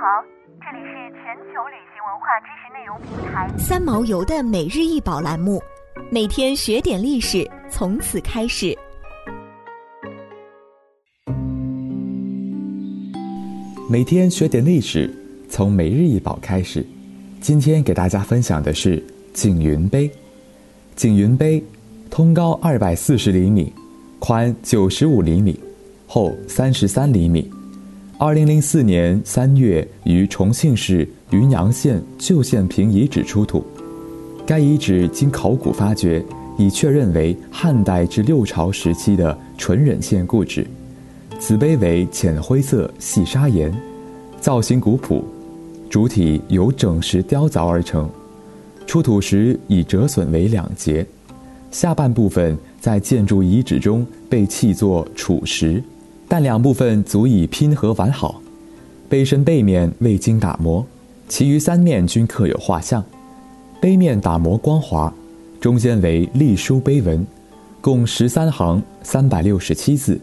好，这里是全球旅行文化知识内容平台三毛游的每日一宝栏目，每天学点历史，从此开始。每天学点历史，从每日一宝开始。今天给大家分享的是景云碑。景云碑，通高二百四十厘米，宽九十五厘米，厚三十三厘米。二零零四年三月于重庆市云阳县旧县坪遗址出土，该遗址经考古发掘，已确认为汉代至六朝时期的纯忍县故址。此碑为浅灰色细砂岩，造型古朴，主体由整石雕凿而成。出土时已折损为两截，下半部分在建筑遗址中被砌作储石。但两部分足以拼合完好，碑身背面未经打磨，其余三面均刻有画像。碑面打磨光滑，中间为隶书碑文，共十三行，三百六十七字。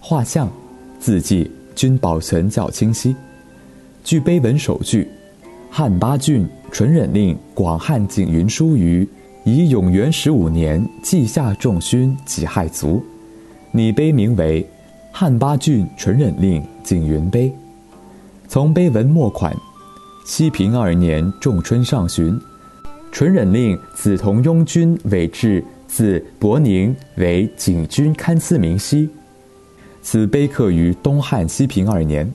画像、字迹均保存较清晰。据碑文首句：“汉八郡纯忍令广汉景云书于以永元十五年稷下仲勋己亥卒”，拟碑名为。汉八郡纯忍令景云碑，从碑文末款，西平二年仲春上旬，纯忍令子同雍君委制自伯宁为景军堪司明西。此碑刻于东汉西平二年，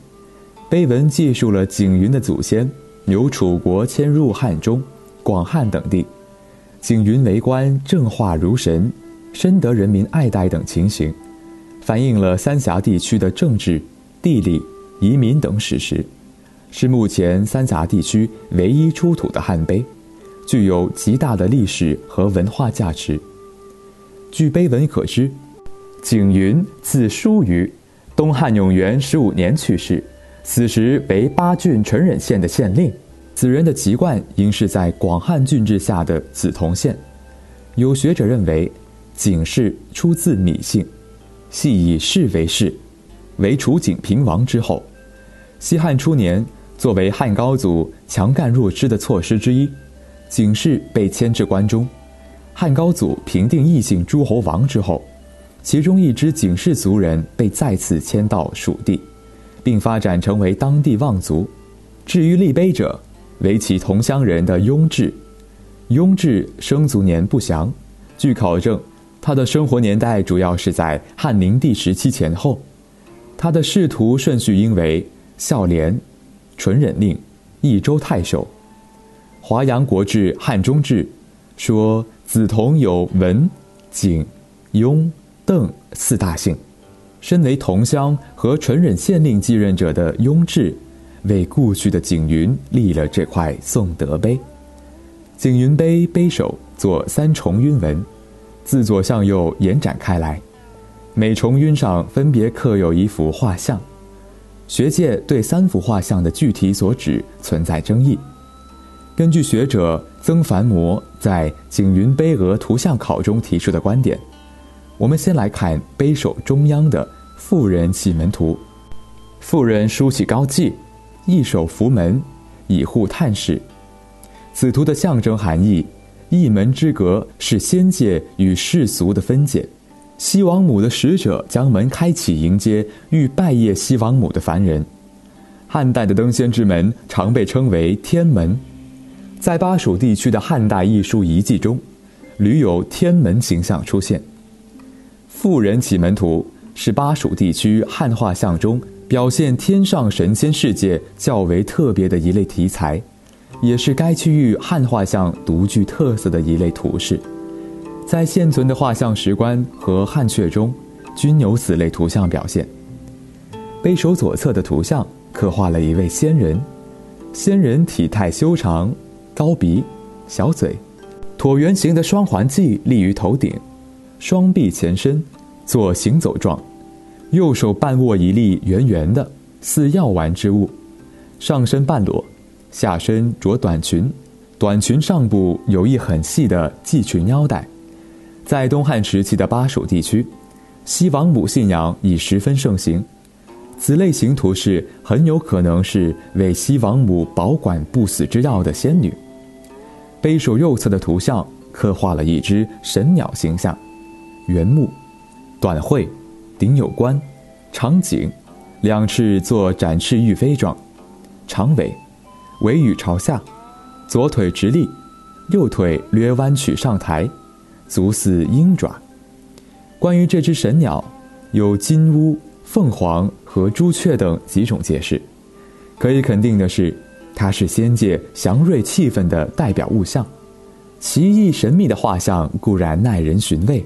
碑文记述了景云的祖先由楚国迁入汉中、广汉等地，景云为官正化如神，深得人民爱戴等情形。反映了三峡地区的政治、地理、移民等史实，是目前三峡地区唯一出土的汉碑，具有极大的历史和文化价值。据碑文可知，景云字叔虞，东汉永元十五年去世，此时为巴郡纯忍县的县令。此人的籍贯应是在广汉郡治下的梓潼县。有学者认为，景氏出自芈姓。系以氏为氏，为楚景平王之后。西汉初年，作为汉高祖强干弱支的措施之一，景氏被迁至关中。汉高祖平定异姓诸侯王之后，其中一支景氏族人被再次迁到蜀地，并发展成为当地望族。至于立碑者，为其同乡人的雍志。雍志生卒年不详，据考证。他的生活年代主要是在汉灵帝时期前后，他的仕途顺序应为孝廉、纯忍令、益州太守。《华阳国志·汉中志》说，梓潼有文、景、雍、邓四大姓。身为同乡和纯忍县令继任者的雍志，为故去的景云立了这块颂德碑。景云碑碑首作三重晕纹。自左向右延展开来，每重晕上分别刻有一幅画像。学界对三幅画像的具体所指存在争议。根据学者曾凡模在《景云碑额图像考》中提出的观点，我们先来看碑首中央的妇人启门图。妇人梳起高髻，一手扶门，以护探视。此图的象征含义。一门之隔是仙界与世俗的分界，西王母的使者将门开启，迎接欲拜谒西王母的凡人。汉代的登仙之门常被称为天门，在巴蜀地区的汉代艺术遗迹中，屡有天门形象出现。妇人启门图是巴蜀地区汉画像中表现天上神仙世界较为特别的一类题材。也是该区域汉画像独具特色的一类图式，在现存的画像石棺和汉阙中，均有此类图像表现。碑首左侧的图像刻画了一位仙人，仙人体态修长，高鼻，小嘴，椭圆形的双环髻立于头顶，双臂前伸，做行走状，右手半握一粒圆圆的似药丸之物，上身半裸。下身着短裙，短裙上部有一很细的系裙腰带。在东汉时期的巴蜀地区，西王母信仰已十分盛行。此类型图示很有可能是为西王母保管不死之药的仙女。碑首右侧的图像刻画了一只神鸟形象，圆目，短喙，顶有冠，长颈，两翅作展翅欲飞状，长尾，尾羽朝下，左腿直立，右腿略弯曲上抬，足似鹰爪。关于这只神鸟，有金乌、凤凰和朱雀等几种解释。可以肯定的是。它是仙界祥瑞气氛的代表物象，奇异神秘的画像固然耐人寻味，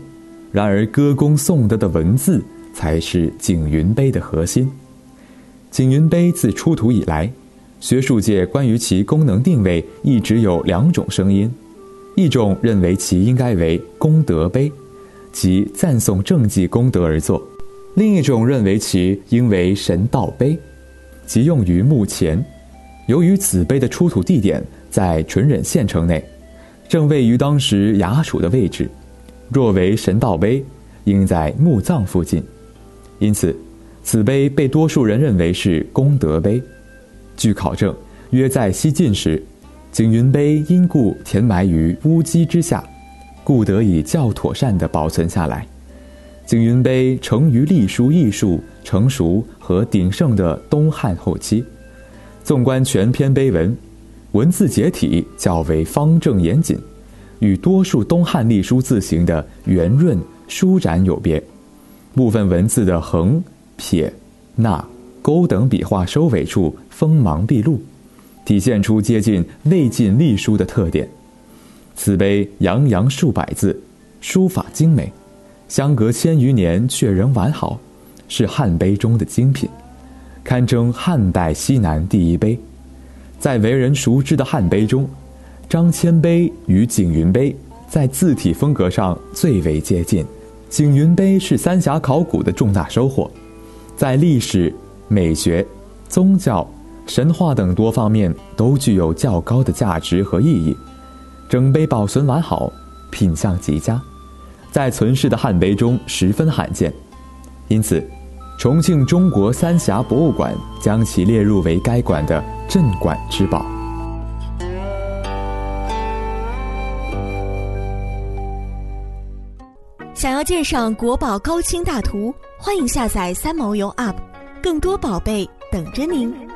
然而歌功颂德的文字才是景云碑的核心。景云碑自出土以来，学术界关于其功能定位一直有两种声音：一种认为其应该为功德碑，即赞颂政绩功德而作；另一种认为其应为神道碑，即用于墓前。由于此碑的出土地点在纯忍县城内，正位于当时衙署的位置，若为神道碑，应在墓葬附近，因此，此碑被多数人认为是功德碑。据考证，约在西晋时，景云碑因故填埋于乌基之下，故得以较妥善地保存下来。景云碑成于隶书艺术成熟和鼎盛的东汉后期。纵观全篇碑文，文字结体较为方正严谨，与多数东汉隶书字形的圆润舒展有别。部分文字的横、撇、捺、勾等笔画收尾处锋芒毕露，体现出接近魏晋隶书的特点。此碑洋洋数百字，书法精美，相隔千余年却仍完好，是汉碑中的精品。堪称汉代西南第一碑，在为人熟知的汉碑中，张骞碑与景云碑在字体风格上最为接近。景云碑是三峡考古的重大收获，在历史、美学、宗教、神话等多方面都具有较高的价值和意义。整碑保存完好，品相极佳，在存世的汉碑中十分罕见，因此。重庆中国三峡博物馆将其列入为该馆的镇馆之宝。想要鉴赏国宝高清大图，欢迎下载三毛游 App，更多宝贝等着您。